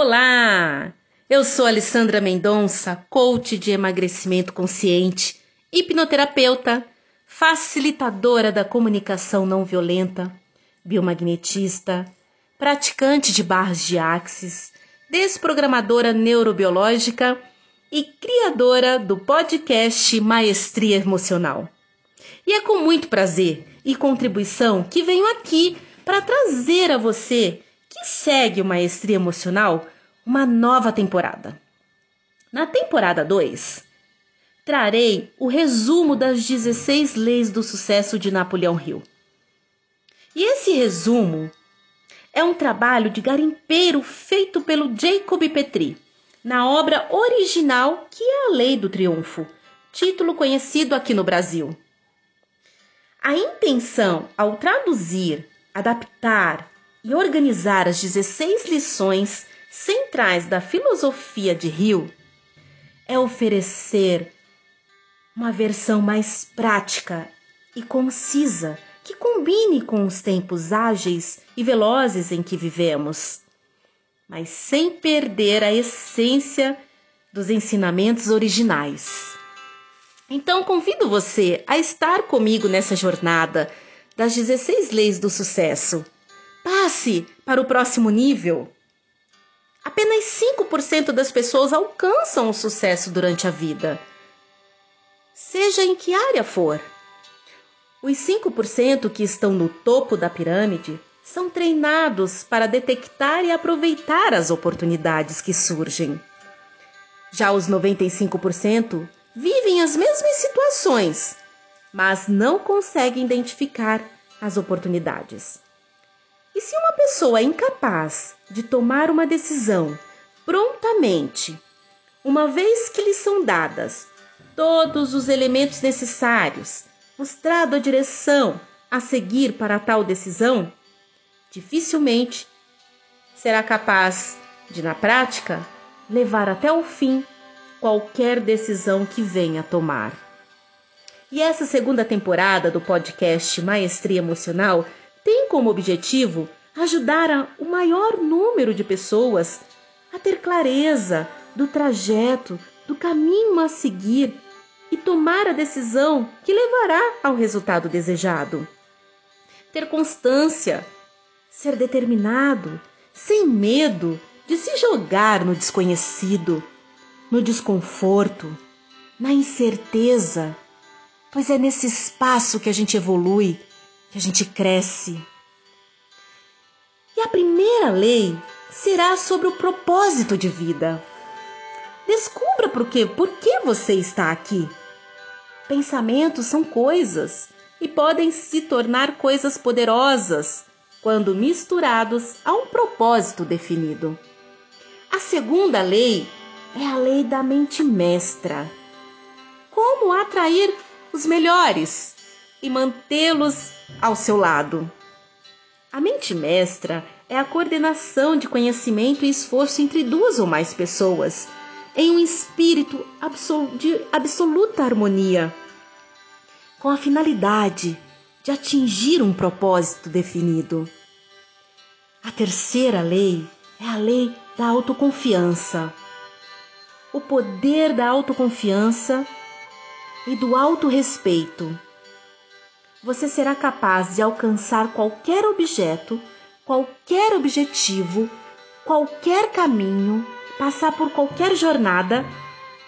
Olá! Eu sou Alessandra Mendonça, coach de emagrecimento consciente, hipnoterapeuta, facilitadora da comunicação não violenta, biomagnetista, praticante de barras de axis, desprogramadora neurobiológica e criadora do podcast Maestria Emocional. E é com muito prazer e contribuição que venho aqui para trazer a você que segue o Maestria Emocional uma nova temporada. Na temporada 2, trarei o resumo das 16 leis do sucesso de Napoleão Hill. E esse resumo é um trabalho de garimpeiro feito pelo Jacob Petri, na obra original que é a Lei do Triunfo, título conhecido aqui no Brasil. A intenção ao traduzir, adaptar e organizar as 16 lições centrais da filosofia de Hill é oferecer uma versão mais prática e concisa que combine com os tempos ágeis e velozes em que vivemos, mas sem perder a essência dos ensinamentos originais. Então convido você a estar comigo nessa jornada das 16 leis do sucesso. Passe para o próximo nível. Apenas 5% das pessoas alcançam o sucesso durante a vida, seja em que área for. Os 5% que estão no topo da pirâmide são treinados para detectar e aproveitar as oportunidades que surgem. Já os 95% vivem as mesmas situações, mas não conseguem identificar as oportunidades. E se uma pessoa é incapaz de tomar uma decisão prontamente, uma vez que lhe são dadas todos os elementos necessários, mostrado a direção a seguir para tal decisão, dificilmente será capaz de, na prática, levar até o fim qualquer decisão que venha tomar. E essa segunda temporada do podcast Maestria Emocional tem como objetivo ajudar o maior número de pessoas a ter clareza do trajeto, do caminho a seguir e tomar a decisão que levará ao resultado desejado. Ter constância, ser determinado, sem medo de se jogar no desconhecido, no desconforto, na incerteza, pois é nesse espaço que a gente evolui que a gente cresce. E a primeira lei será sobre o propósito de vida. Descubra por quê, por que você está aqui. Pensamentos são coisas e podem se tornar coisas poderosas quando misturados a um propósito definido. A segunda lei é a lei da mente mestra. Como atrair os melhores e mantê-los ao seu lado. A mente mestra é a coordenação de conhecimento e esforço entre duas ou mais pessoas, em um espírito de absoluta harmonia, com a finalidade de atingir um propósito definido. A terceira lei é a lei da autoconfiança. O poder da autoconfiança e do autorrespeito você será capaz de alcançar qualquer objeto, qualquer objetivo, qualquer caminho, passar por qualquer jornada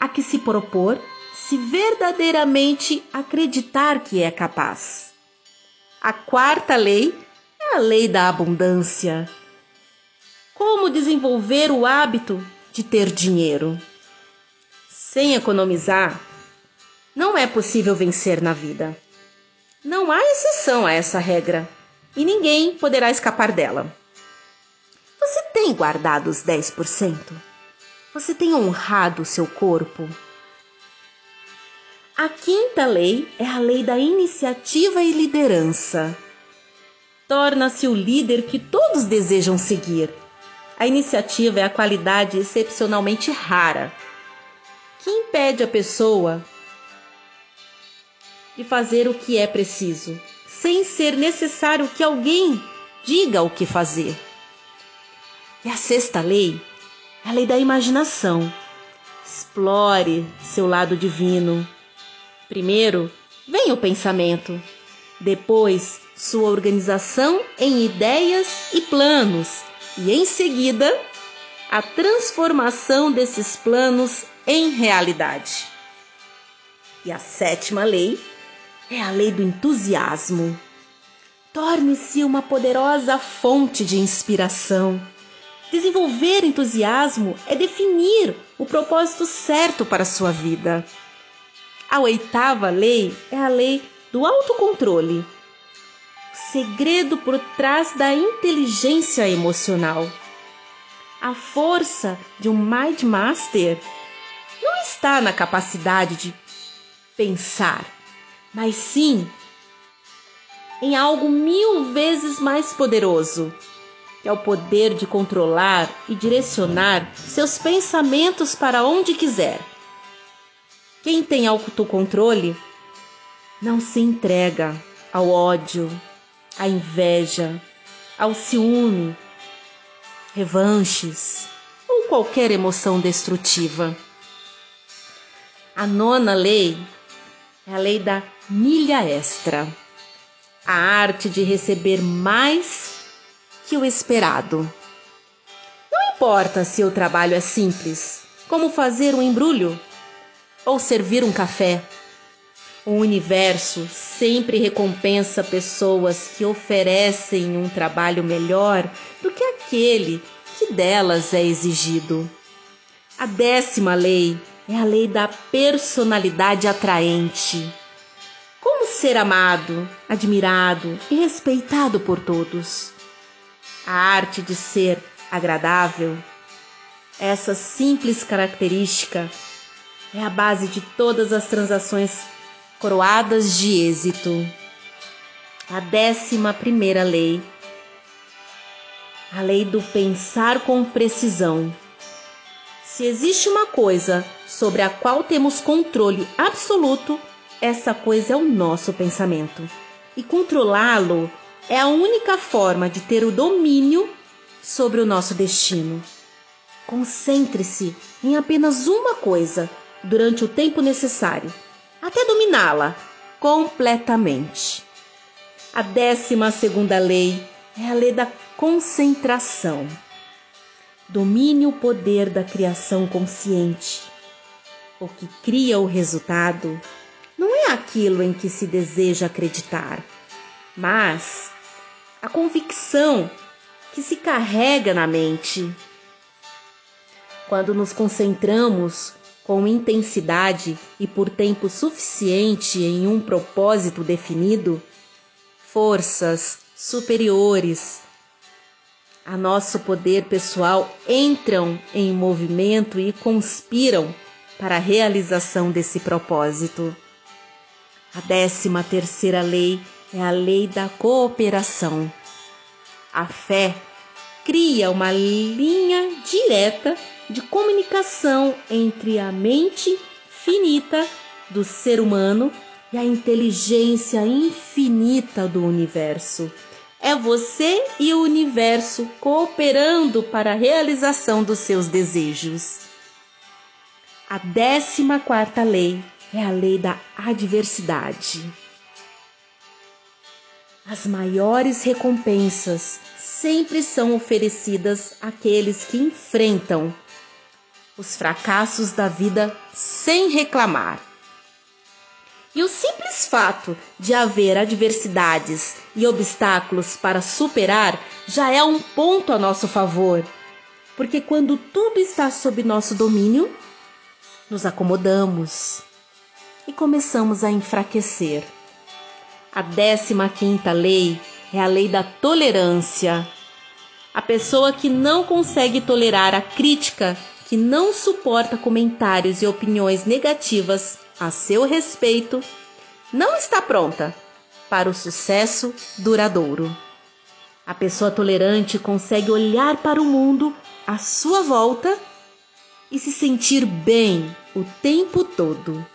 a que se propor, se verdadeiramente acreditar que é capaz. A quarta lei é a lei da abundância. Como desenvolver o hábito de ter dinheiro? Sem economizar, não é possível vencer na vida. Não há exceção a essa regra e ninguém poderá escapar dela. Você tem guardado os 10%? Você tem honrado o seu corpo? A quinta lei é a lei da iniciativa e liderança. Torna-se o líder que todos desejam seguir. A iniciativa é a qualidade excepcionalmente rara que impede a pessoa de fazer o que é preciso, sem ser necessário que alguém diga o que fazer. E a sexta lei a lei da imaginação. Explore seu lado divino. Primeiro, vem o pensamento. Depois, sua organização em ideias e planos. E em seguida, a transformação desses planos em realidade. E a sétima lei é a lei do entusiasmo. Torne-se uma poderosa fonte de inspiração. Desenvolver entusiasmo é definir o propósito certo para a sua vida. A oitava lei é a lei do autocontrole. O segredo por trás da inteligência emocional. A força de um Mind Master não está na capacidade de pensar, mas sim em algo mil vezes mais poderoso, que é o poder de controlar e direcionar seus pensamentos para onde quiser. Quem tem autocontrole não se entrega ao ódio, à inveja, ao ciúme, revanches ou qualquer emoção destrutiva. A nona lei é a lei da milha extra a arte de receber mais que o esperado. Não importa se o trabalho é simples, como fazer um embrulho ou servir um café. O universo sempre recompensa pessoas que oferecem um trabalho melhor do que aquele que delas é exigido. A décima lei é a lei da personalidade atraente ser amado, admirado e respeitado por todos. A arte de ser agradável, essa simples característica é a base de todas as transações coroadas de êxito. A décima primeira lei, a lei do pensar com precisão. Se existe uma coisa sobre a qual temos controle absoluto, essa coisa é o nosso pensamento. E controlá-lo é a única forma de ter o domínio sobre o nosso destino. Concentre-se em apenas uma coisa durante o tempo necessário, até dominá-la completamente. A décima segunda lei é a lei da concentração. Domine o poder da criação consciente. O que cria o resultado não é aquilo em que se deseja acreditar, mas a convicção que se carrega na mente. Quando nos concentramos com intensidade e por tempo suficiente em um propósito definido, forças superiores a nosso poder pessoal entram em movimento e conspiram para a realização desse propósito. A décima terceira lei é a lei da cooperação. A fé cria uma linha direta de comunicação entre a mente finita do ser humano e a inteligência infinita do universo. É você e o universo cooperando para a realização dos seus desejos. A décima quarta lei é a lei da adversidade. As maiores recompensas sempre são oferecidas àqueles que enfrentam os fracassos da vida sem reclamar. E o simples fato de haver adversidades e obstáculos para superar já é um ponto a nosso favor, porque quando tudo está sob nosso domínio, nos acomodamos e começamos a enfraquecer. A 15 quinta lei é a lei da tolerância. A pessoa que não consegue tolerar a crítica, que não suporta comentários e opiniões negativas a seu respeito, não está pronta para o sucesso duradouro. A pessoa tolerante consegue olhar para o mundo à sua volta e se sentir bem o tempo todo.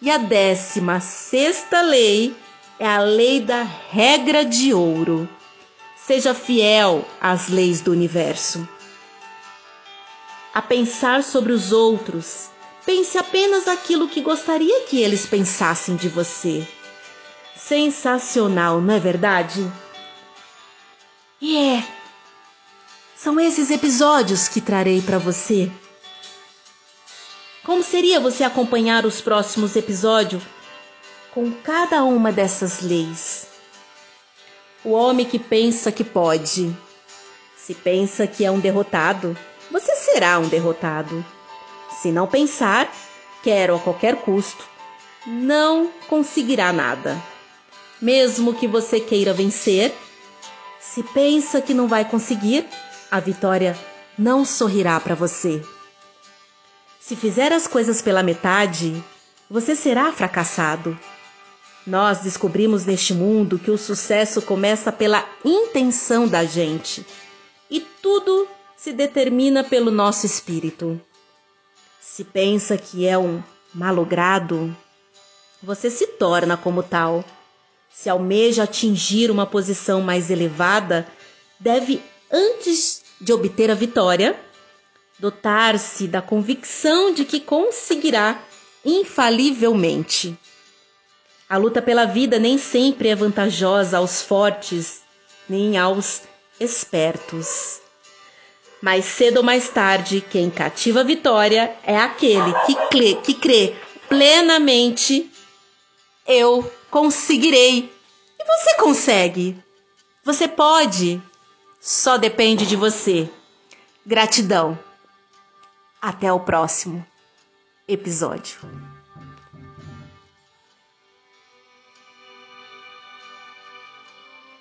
E a décima sexta lei é a lei da regra de ouro. Seja fiel às leis do universo. a pensar sobre os outros. Pense apenas aquilo que gostaria que eles pensassem de você. Sensacional, não é verdade? E é. São esses episódios que trarei para você. Como seria você acompanhar os próximos episódios com cada uma dessas leis? O homem que pensa que pode. Se pensa que é um derrotado, você será um derrotado. Se não pensar, quero a qualquer custo, não conseguirá nada. Mesmo que você queira vencer, se pensa que não vai conseguir, a vitória não sorrirá para você. Se fizer as coisas pela metade, você será fracassado. Nós descobrimos neste mundo que o sucesso começa pela intenção da gente e tudo se determina pelo nosso espírito. Se pensa que é um malogrado, você se torna como tal. Se almeja atingir uma posição mais elevada, deve, antes de obter a vitória, dotar-se da convicção de que conseguirá infalivelmente. A luta pela vida nem sempre é vantajosa aos fortes, nem aos espertos. Mais cedo ou mais tarde, quem cativa a vitória é aquele que crê, que crê plenamente: eu conseguirei. E você consegue. Você pode. Só depende de você. Gratidão. Até o próximo episódio.